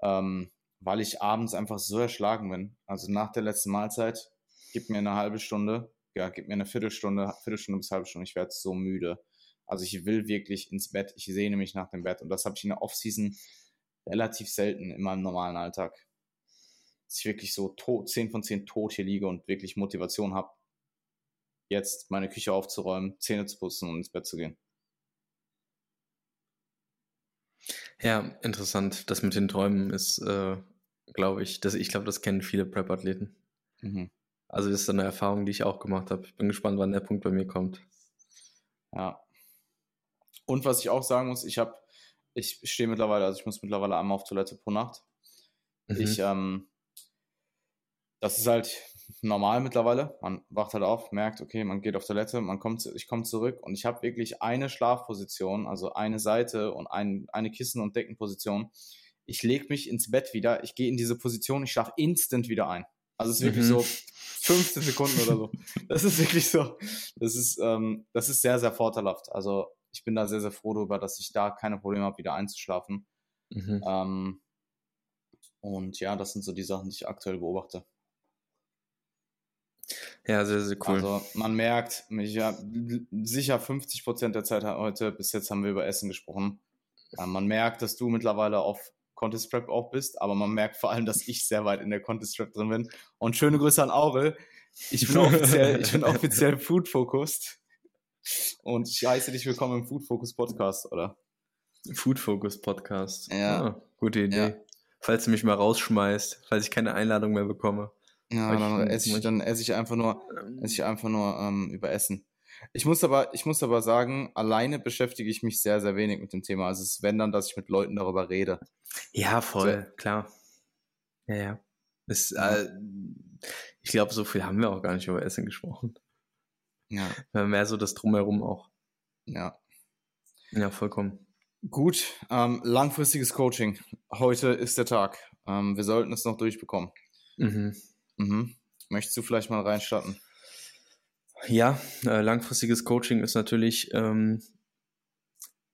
Ähm, weil ich abends einfach so erschlagen bin. Also nach der letzten Mahlzeit, gib mir eine halbe Stunde, ja, gib mir eine Viertelstunde, Viertelstunde bis halbe Stunde, ich werde so müde. Also ich will wirklich ins Bett, ich sehne mich nach dem Bett und das habe ich in der Offseason relativ selten in meinem normalen Alltag dass ich wirklich so tot, 10 von 10 tot hier liege und wirklich Motivation habe, jetzt meine Küche aufzuräumen, Zähne zu putzen und ins Bett zu gehen. Ja, interessant. Das mit den Träumen ist, äh, glaube ich, das, ich glaube, das kennen viele Prep-Athleten. Mhm. Also das ist eine Erfahrung, die ich auch gemacht habe. Ich bin gespannt, wann der Punkt bei mir kommt. Ja. Und was ich auch sagen muss, ich habe, ich stehe mittlerweile, also ich muss mittlerweile einmal auf Toilette pro Nacht. Mhm. Ich ähm, das ist halt normal mittlerweile. Man wacht halt auf, merkt, okay, man geht auf Toilette, man kommt, ich komme zurück und ich habe wirklich eine Schlafposition, also eine Seite und ein, eine Kissen- und Deckenposition. Ich lege mich ins Bett wieder, ich gehe in diese Position, ich schlafe instant wieder ein. Also es ist wirklich mhm. so 15 Sekunden oder so. *laughs* Das ist wirklich so. Das ist, ähm, das ist sehr, sehr vorteilhaft. Also ich bin da sehr, sehr froh darüber, dass ich da keine Probleme habe, wieder einzuschlafen. Mhm. Ähm, und ja, das sind so die Sachen, die ich aktuell beobachte. Ja, sehr, sehr cool. Also man merkt, mich ja sicher 50 Prozent der Zeit heute, bis jetzt haben wir über Essen gesprochen. Man merkt, dass du mittlerweile auf Contest Prep auch bist, aber man merkt vor allem, dass ich sehr weit in der Contest Prep drin bin. Und schöne Grüße an Aurel. Ich bin offiziell, ich bin offiziell Food Focused. Und ich heiße dich willkommen im Food Focus Podcast, oder? Food Focus Podcast. Ja. Ah, gute Idee. Ja. Falls du mich mal rausschmeißt, falls ich keine Einladung mehr bekomme. Ja, dann esse ich, dann esse ich einfach nur, ähm. esse ich einfach nur ähm, über Essen. Ich muss aber, ich muss aber sagen, alleine beschäftige ich mich sehr, sehr wenig mit dem Thema. Also es ist wenn dann, dass ich mit Leuten darüber rede. Ja, voll, so. klar. Ja, ja. Das, äh, ich glaube, so viel haben wir auch gar nicht über Essen gesprochen. Ja. Mehr so das Drumherum auch. Ja. Ja, vollkommen. Gut, ähm, langfristiges Coaching. Heute ist der Tag. Ähm, wir sollten es noch durchbekommen. Mhm. Mhm. Möchtest du vielleicht mal reinstarten? Ja, äh, langfristiges Coaching ist natürlich ähm,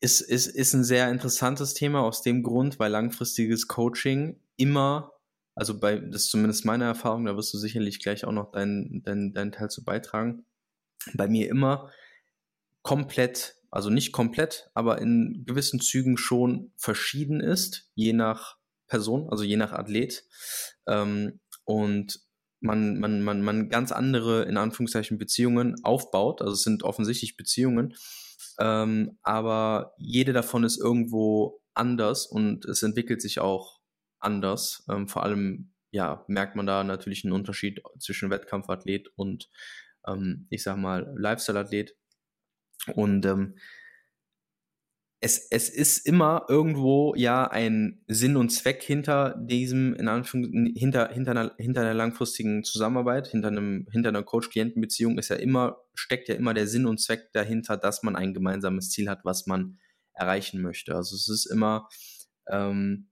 ist, ist, ist ein sehr interessantes Thema aus dem Grund, weil langfristiges Coaching immer, also bei, das ist zumindest meine Erfahrung, da wirst du sicherlich gleich auch noch deinen dein, dein Teil zu beitragen, bei mir immer komplett, also nicht komplett, aber in gewissen Zügen schon verschieden ist, je nach Person, also je nach Athlet. Ähm, und man, man, man, man ganz andere, in Anführungszeichen, Beziehungen aufbaut. Also es sind offensichtlich Beziehungen, ähm, aber jede davon ist irgendwo anders und es entwickelt sich auch anders. Ähm, vor allem, ja, merkt man da natürlich einen Unterschied zwischen Wettkampfathlet und, ähm, ich sag mal, Lifestyle-Athlet. Und ähm, es, es ist immer irgendwo ja ein Sinn und Zweck hinter diesem, in Anführungszeichen, hinter, hinter, einer, hinter einer langfristigen Zusammenarbeit, hinter, einem, hinter einer Coach-Klienten-Beziehung ist ja immer, steckt ja immer der Sinn und Zweck dahinter, dass man ein gemeinsames Ziel hat, was man erreichen möchte. Also es ist immer, ähm,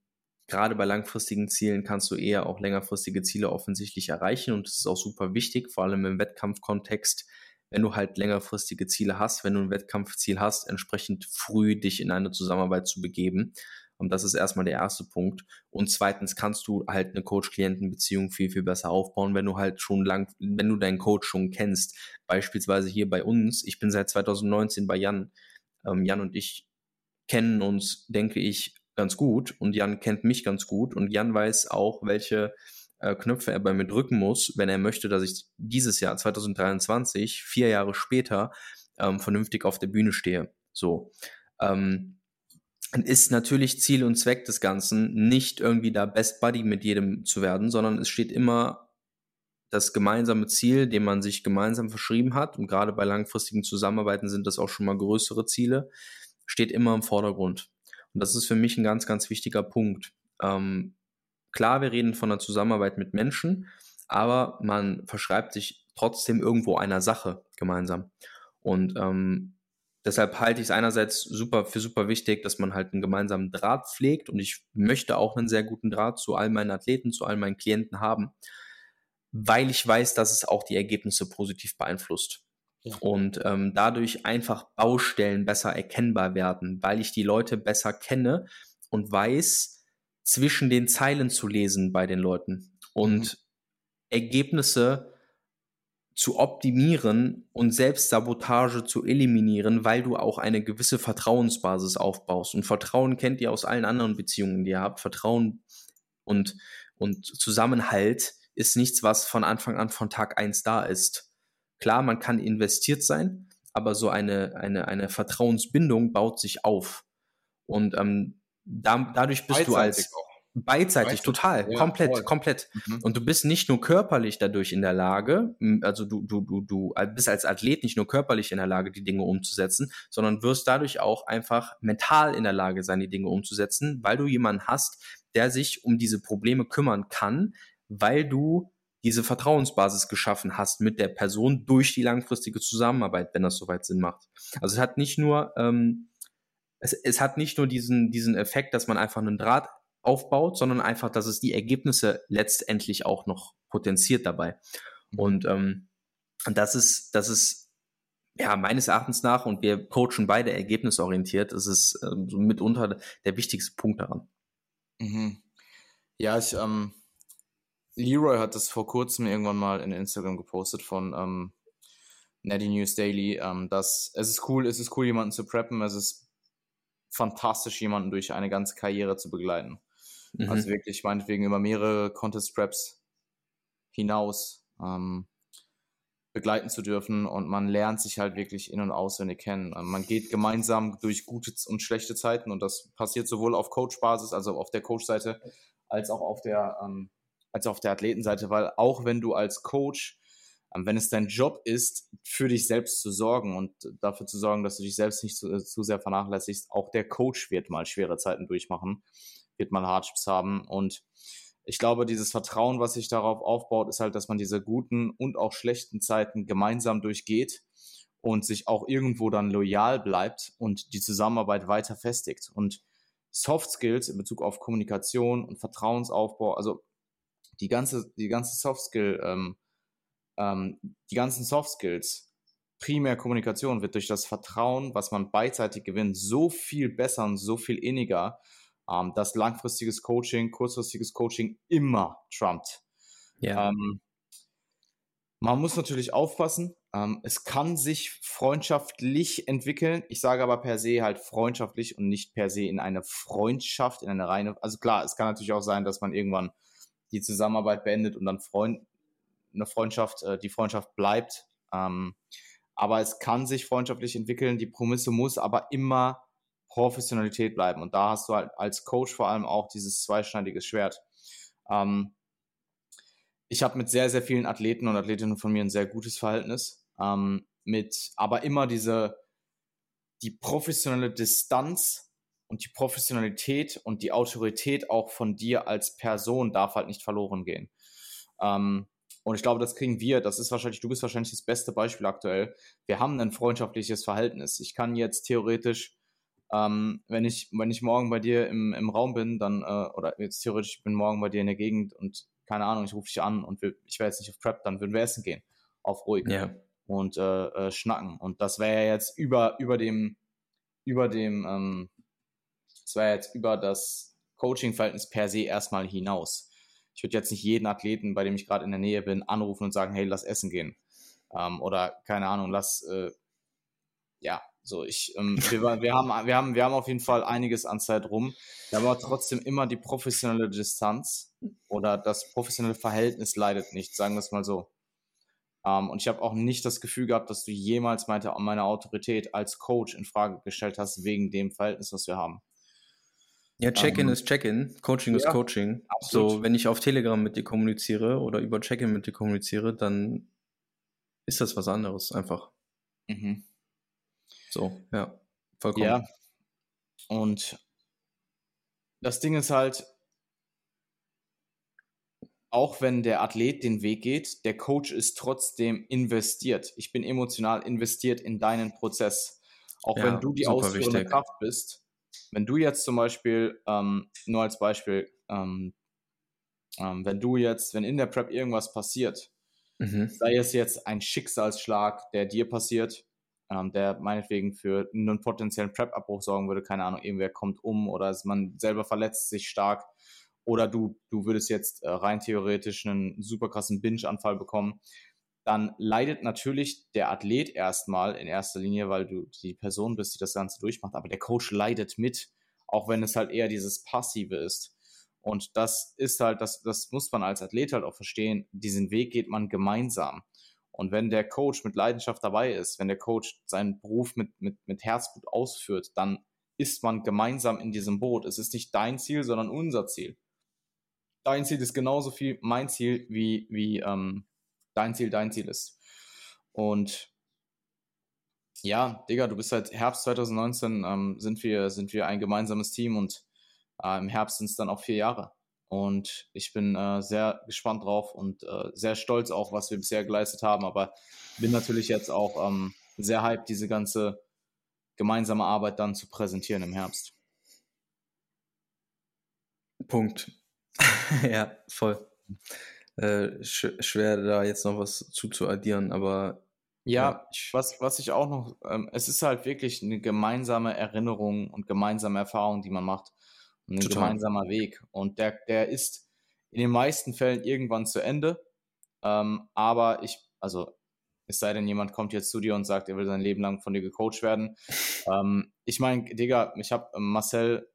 gerade bei langfristigen Zielen kannst du eher auch längerfristige Ziele offensichtlich erreichen und es ist auch super wichtig, vor allem im Wettkampfkontext, wenn du halt längerfristige Ziele hast, wenn du ein Wettkampfziel hast, entsprechend früh dich in eine Zusammenarbeit zu begeben. Und das ist erstmal der erste Punkt. Und zweitens kannst du halt eine Coach-Klienten-Beziehung viel, viel besser aufbauen, wenn du halt schon lang, wenn du deinen Coach schon kennst. Beispielsweise hier bei uns. Ich bin seit 2019 bei Jan. Ähm, Jan und ich kennen uns, denke ich, ganz gut. Und Jan kennt mich ganz gut. Und Jan weiß auch, welche äh, Knöpfe er bei mir drücken muss, wenn er möchte, dass ich dieses Jahr 2023, vier Jahre später, ähm, vernünftig auf der Bühne stehe. So. Ähm, ist natürlich Ziel und Zweck des Ganzen, nicht irgendwie da Best Buddy mit jedem zu werden, sondern es steht immer das gemeinsame Ziel, dem man sich gemeinsam verschrieben hat, und gerade bei langfristigen Zusammenarbeiten sind das auch schon mal größere Ziele, steht immer im Vordergrund. Und das ist für mich ein ganz, ganz wichtiger Punkt. Ähm, Klar, wir reden von einer Zusammenarbeit mit Menschen, aber man verschreibt sich trotzdem irgendwo einer Sache gemeinsam. Und ähm, deshalb halte ich es einerseits super für super wichtig, dass man halt einen gemeinsamen Draht pflegt und ich möchte auch einen sehr guten Draht zu all meinen Athleten, zu all meinen Klienten haben, weil ich weiß, dass es auch die Ergebnisse positiv beeinflusst. Ja. Und ähm, dadurch einfach Baustellen besser erkennbar werden, weil ich die Leute besser kenne und weiß, zwischen den Zeilen zu lesen bei den Leuten und mhm. Ergebnisse zu optimieren und Selbstsabotage zu eliminieren, weil du auch eine gewisse Vertrauensbasis aufbaust. Und Vertrauen kennt ihr aus allen anderen Beziehungen, die ihr habt. Vertrauen und, und Zusammenhalt ist nichts, was von Anfang an von Tag eins da ist. Klar, man kann investiert sein, aber so eine, eine, eine Vertrauensbindung baut sich auf. Und ähm, da, dadurch bist du als auch. beidseitig, weißt total, ja, komplett, voll. komplett. Mhm. Und du bist nicht nur körperlich dadurch in der Lage, also du, du, du, du bist als Athlet nicht nur körperlich in der Lage, die Dinge umzusetzen, sondern wirst dadurch auch einfach mental in der Lage sein, die Dinge umzusetzen, weil du jemanden hast, der sich um diese Probleme kümmern kann, weil du diese Vertrauensbasis geschaffen hast mit der Person durch die langfristige Zusammenarbeit, wenn das soweit Sinn macht. Also es hat nicht nur ähm, es, es hat nicht nur diesen, diesen Effekt, dass man einfach einen Draht aufbaut, sondern einfach, dass es die Ergebnisse letztendlich auch noch potenziert dabei. Mhm. Und ähm, das ist, das ist ja meines Erachtens nach, und wir coachen beide ergebnisorientiert, das ist ähm, mitunter der wichtigste Punkt daran. Mhm. Ja, ich, ähm, Leroy hat das vor kurzem irgendwann mal in Instagram gepostet von ähm, Natty News Daily, ähm, dass es ist cool, es ist cool, jemanden zu preppen, es ist fantastisch, jemanden durch eine ganze Karriere zu begleiten. Mhm. Also wirklich meinetwegen über mehrere Contest Preps hinaus ähm, begleiten zu dürfen und man lernt sich halt wirklich in- und auswendig kennen. Ähm, man geht gemeinsam durch gute und schlechte Zeiten und das passiert sowohl auf Coach-Basis, also auf der Coach-Seite, als auch auf der ähm, als auf der Athletenseite, weil auch wenn du als Coach, wenn es dein Job ist, für dich selbst zu sorgen und dafür zu sorgen, dass du dich selbst nicht zu, zu sehr vernachlässigst, auch der Coach wird mal schwere Zeiten durchmachen, wird mal Hardships haben und ich glaube, dieses Vertrauen, was sich darauf aufbaut, ist halt, dass man diese guten und auch schlechten Zeiten gemeinsam durchgeht und sich auch irgendwo dann loyal bleibt und die Zusammenarbeit weiter festigt. Und Soft Skills in Bezug auf Kommunikation und Vertrauensaufbau, also die ganze, die ganze Soft Skill, ähm, ähm, die ganzen Soft Skills, primär Kommunikation wird durch das Vertrauen, was man beidseitig gewinnt, so viel besser und so viel inniger, ähm, dass langfristiges Coaching, kurzfristiges Coaching immer trumpt. Ja. Ähm, man muss natürlich aufpassen. Ähm, es kann sich freundschaftlich entwickeln. Ich sage aber per se halt freundschaftlich und nicht per se in eine Freundschaft, in eine reine. Also klar, es kann natürlich auch sein, dass man irgendwann die Zusammenarbeit beendet und dann Freund, eine Freundschaft, äh, die Freundschaft bleibt. Ähm, aber es kann sich freundschaftlich entwickeln. Die Prämisse muss aber immer Professionalität bleiben. Und da hast du halt als Coach vor allem auch dieses zweischneidige Schwert. Ähm, ich habe mit sehr, sehr vielen Athleten und Athletinnen von mir ein sehr gutes Verhältnis. Ähm, mit, aber immer diese, die professionelle Distanz und die Professionalität und die Autorität auch von dir als Person darf halt nicht verloren gehen. Ähm, und ich glaube, das kriegen wir, das ist wahrscheinlich, du bist wahrscheinlich das beste Beispiel aktuell. Wir haben ein freundschaftliches Verhältnis. Ich kann jetzt theoretisch, ähm, wenn ich, wenn ich morgen bei dir im, im Raum bin, dann, äh, oder jetzt theoretisch, ich bin morgen bei dir in der Gegend und keine Ahnung, ich rufe dich an und wir, ich wäre jetzt nicht auf Prep, dann würden wir essen gehen. Auf ruhig. Ja. Und äh, äh, schnacken. Und das wäre ja jetzt über, über dem, über dem, ähm, das wäre jetzt über das Coaching-Verhältnis per se erstmal hinaus. Ich würde jetzt nicht jeden Athleten, bei dem ich gerade in der Nähe bin, anrufen und sagen, hey, lass essen gehen. Ähm, oder keine Ahnung, lass, äh, ja, so, ich, ähm, *laughs* wir, wir, haben, wir, haben, wir haben auf jeden Fall einiges an Zeit rum. Wir haben aber trotzdem immer die professionelle Distanz oder das professionelle Verhältnis leidet nicht, sagen wir es mal so. Ähm, und ich habe auch nicht das Gefühl gehabt, dass du jemals meine, meine Autorität als Coach in Frage gestellt hast, wegen dem Verhältnis, was wir haben. Ja, Check-in ähm, ist Check-in, Coaching ja, ist Coaching. Absolut. So, wenn ich auf Telegram mit dir kommuniziere oder über Check-in mit dir kommuniziere, dann ist das was anderes einfach. Mhm. So, ja, vollkommen. Ja. Und das Ding ist halt, auch wenn der Athlet den Weg geht, der Coach ist trotzdem investiert. Ich bin emotional investiert in deinen Prozess. Auch ja, wenn du die ausführende wichtig. Kraft bist. Wenn du jetzt zum Beispiel, ähm, nur als Beispiel, ähm, ähm, wenn du jetzt, wenn in der Prep irgendwas passiert, mhm. sei es jetzt ein Schicksalsschlag, der dir passiert, ähm, der meinetwegen für einen potenziellen Prep-Abbruch sorgen würde. Keine Ahnung, irgendwer kommt um oder man selber verletzt sich stark. Oder du, du würdest jetzt äh, rein theoretisch einen super krassen Binge-Anfall bekommen. Dann leidet natürlich der Athlet erstmal in erster Linie, weil du die Person bist, die das Ganze durchmacht. Aber der Coach leidet mit, auch wenn es halt eher dieses Passive ist. Und das ist halt, das, das muss man als Athlet halt auch verstehen. Diesen Weg geht man gemeinsam. Und wenn der Coach mit Leidenschaft dabei ist, wenn der Coach seinen Beruf mit, mit, mit Herzblut ausführt, dann ist man gemeinsam in diesem Boot. Es ist nicht dein Ziel, sondern unser Ziel. Dein Ziel ist genauso viel mein Ziel, wie, wie ähm, dein Ziel dein Ziel ist. Und ja, Digga, du bist seit Herbst 2019, ähm, sind, wir, sind wir ein gemeinsames Team und äh, im Herbst sind es dann auch vier Jahre. Und ich bin äh, sehr gespannt drauf und äh, sehr stolz auch, was wir bisher geleistet haben. Aber bin natürlich jetzt auch ähm, sehr hyped, diese ganze gemeinsame Arbeit dann zu präsentieren im Herbst. Punkt. *laughs* ja, voll. Äh, sch schwer da jetzt noch was zuzuaddieren, aber ja, was, was ich auch noch, ähm, es ist halt wirklich eine gemeinsame Erinnerung und gemeinsame Erfahrung, die man macht ein Total. gemeinsamer Weg. Und der, der ist in den meisten Fällen irgendwann zu Ende. Ähm, aber ich, also es sei denn, jemand kommt jetzt zu dir und sagt, er will sein Leben lang von dir gecoacht werden. *laughs* ähm, ich meine, Digga, ich habe ähm, Marcel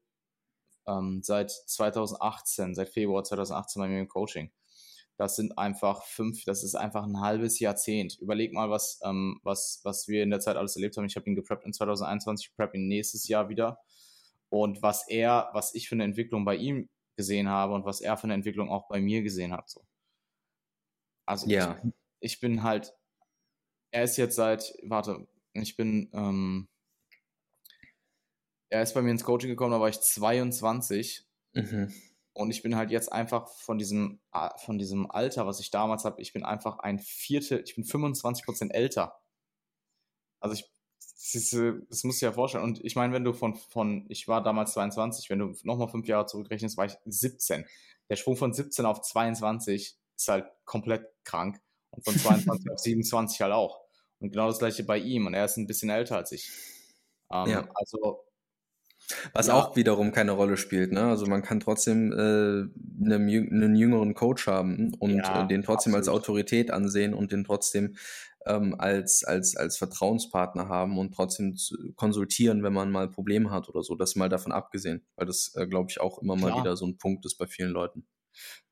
ähm, seit 2018, seit Februar 2018 bei mir im Coaching. Das sind einfach fünf, das ist einfach ein halbes Jahrzehnt. Überleg mal, was, ähm, was, was wir in der Zeit alles erlebt haben. Ich habe ihn gepreppt in 2021, ich prep ihn nächstes Jahr wieder. Und was er, was ich für eine Entwicklung bei ihm gesehen habe und was er für eine Entwicklung auch bei mir gesehen hat. So. Also ja. ich, ich bin halt, er ist jetzt seit, warte, ich bin, ähm, er ist bei mir ins Coaching gekommen, da war ich 22. Mhm. Und ich bin halt jetzt einfach von diesem, von diesem Alter, was ich damals habe, ich bin einfach ein Viertel, ich bin 25 Prozent älter. Also ich, das, du dir ja vorstellen. Und ich meine, wenn du von, von, ich war damals 22, wenn du nochmal fünf Jahre zurückrechnest, war ich 17. Der Sprung von 17 auf 22 ist halt komplett krank. Und von 22 *laughs* auf 27 halt auch. Und genau das gleiche bei ihm. Und er ist ein bisschen älter als ich. Ähm, ja. Also was ja. auch wiederum keine Rolle spielt. Ne? Also man kann trotzdem äh, einen, einen jüngeren Coach haben und ja, äh, den trotzdem absolut. als Autorität ansehen und den trotzdem ähm, als, als, als Vertrauenspartner haben und trotzdem konsultieren, wenn man mal Probleme hat oder so. Das mal davon abgesehen, weil das, äh, glaube ich, auch immer Klar. mal wieder so ein Punkt ist bei vielen Leuten.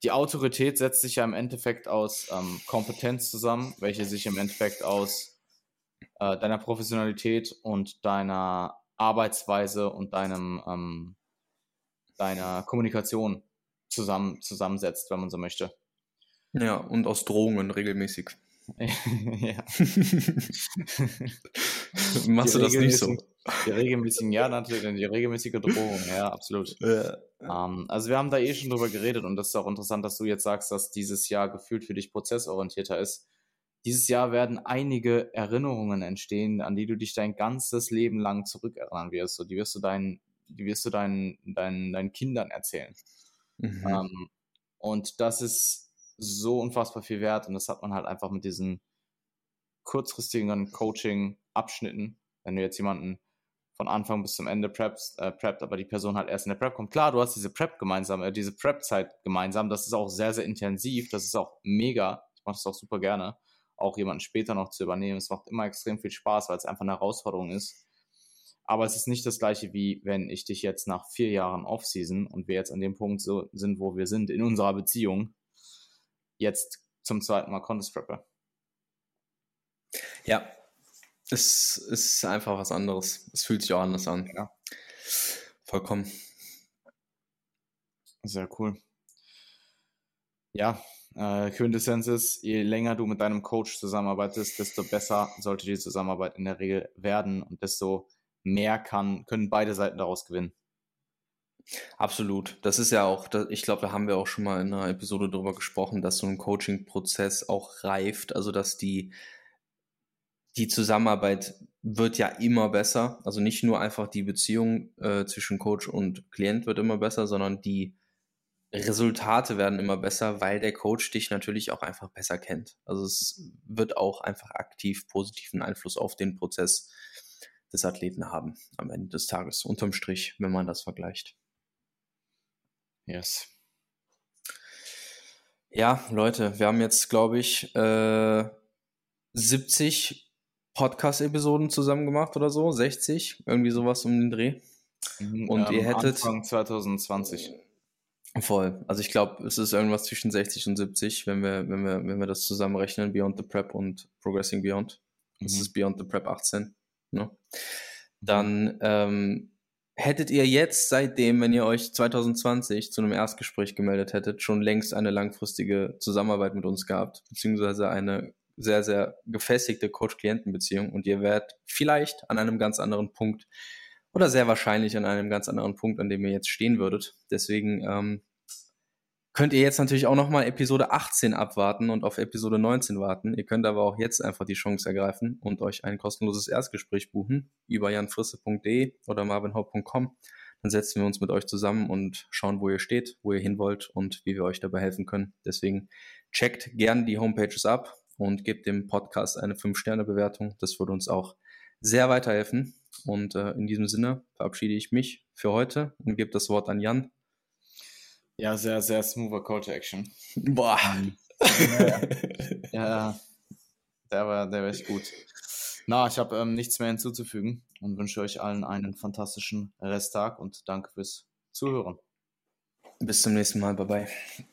Die Autorität setzt sich ja im Endeffekt aus ähm, Kompetenz zusammen, welche sich im Endeffekt aus äh, deiner Professionalität und deiner Arbeitsweise und deinem, ähm, deiner Kommunikation zusammen, zusammensetzt, wenn man so möchte. Ja, und aus Drohungen regelmäßig. *laughs* ja. *laughs* Machst die du das nicht so? Die regelmäßigen, ja, natürlich, die regelmäßige Drohung, ja, absolut. Ja. Ähm, also wir haben da eh schon drüber geredet und das ist auch interessant, dass du jetzt sagst, dass dieses Jahr gefühlt für dich prozessorientierter ist. Dieses Jahr werden einige Erinnerungen entstehen, an die du dich dein ganzes Leben lang zurückerinnern wirst. So, die wirst du deinen, die wirst du deinen, deinen, deinen Kindern erzählen. Mhm. Ähm, und das ist so unfassbar viel wert und das hat man halt einfach mit diesen kurzfristigen Coaching-Abschnitten. Wenn du jetzt jemanden von Anfang bis zum Ende preppst, äh, preppt, aber die Person halt erst in der Prep kommt. Klar, du hast diese Prep gemeinsam, äh, diese Prep-Zeit gemeinsam. Das ist auch sehr, sehr intensiv. Das ist auch mega. Ich mache das auch super gerne auch jemanden später noch zu übernehmen. Es macht immer extrem viel Spaß, weil es einfach eine Herausforderung ist. Aber es ist nicht das gleiche, wie wenn ich dich jetzt nach vier Jahren Offseason und wir jetzt an dem Punkt so sind, wo wir sind in unserer Beziehung, jetzt zum zweiten Mal Contest Prepper. Ja, es ist einfach was anderes. Es fühlt sich auch anders an. Ja. Vollkommen. Sehr cool. Ja, äh, Quintessenz ist, je länger du mit deinem Coach zusammenarbeitest, desto besser sollte die Zusammenarbeit in der Regel werden und desto mehr kann, können beide Seiten daraus gewinnen. Absolut. Das ist ja auch, ich glaube, da haben wir auch schon mal in einer Episode darüber gesprochen, dass so ein Coaching-Prozess auch reift, also dass die, die Zusammenarbeit wird ja immer besser. Also nicht nur einfach die Beziehung äh, zwischen Coach und Klient wird immer besser, sondern die Resultate werden immer besser, weil der Coach dich natürlich auch einfach besser kennt. Also es wird auch einfach aktiv positiven Einfluss auf den Prozess des Athleten haben am Ende des Tages, unterm Strich, wenn man das vergleicht. Yes. Ja, Leute, wir haben jetzt, glaube ich, äh, 70 Podcast-Episoden zusammen gemacht oder so, 60, irgendwie sowas um den Dreh. Mhm, Und ähm, ihr hättet. Anfang 2020. Voll. Also ich glaube, es ist irgendwas zwischen 60 und 70, wenn wir, wenn wir, wenn wir das zusammenrechnen, Beyond the Prep und Progressing Beyond. Das mhm. ist Beyond the Prep 18. Ne? Dann ähm, hättet ihr jetzt seitdem, wenn ihr euch 2020 zu einem Erstgespräch gemeldet hättet, schon längst eine langfristige Zusammenarbeit mit uns gehabt, beziehungsweise eine sehr, sehr gefestigte Coach-Klienten-Beziehung und ihr wärt vielleicht an einem ganz anderen Punkt, oder sehr wahrscheinlich an einem ganz anderen Punkt, an dem ihr jetzt stehen würdet. Deswegen ähm, könnt ihr jetzt natürlich auch nochmal Episode 18 abwarten und auf Episode 19 warten. Ihr könnt aber auch jetzt einfach die Chance ergreifen und euch ein kostenloses Erstgespräch buchen über janfrisse.de oder marvinhaupt.com. Dann setzen wir uns mit euch zusammen und schauen, wo ihr steht, wo ihr hin wollt und wie wir euch dabei helfen können. Deswegen checkt gerne die Homepages ab und gebt dem Podcast eine 5-Sterne-Bewertung. Das würde uns auch sehr weiterhelfen. Und äh, in diesem Sinne verabschiede ich mich für heute und gebe das Wort an Jan. Ja, sehr, sehr smoother Call to Action. *laughs* Boah. ja, ja, der war, der war echt gut. Na, ich habe ähm, nichts mehr hinzuzufügen und wünsche euch allen einen fantastischen Resttag und danke fürs Zuhören. Bis zum nächsten Mal. Bye bye.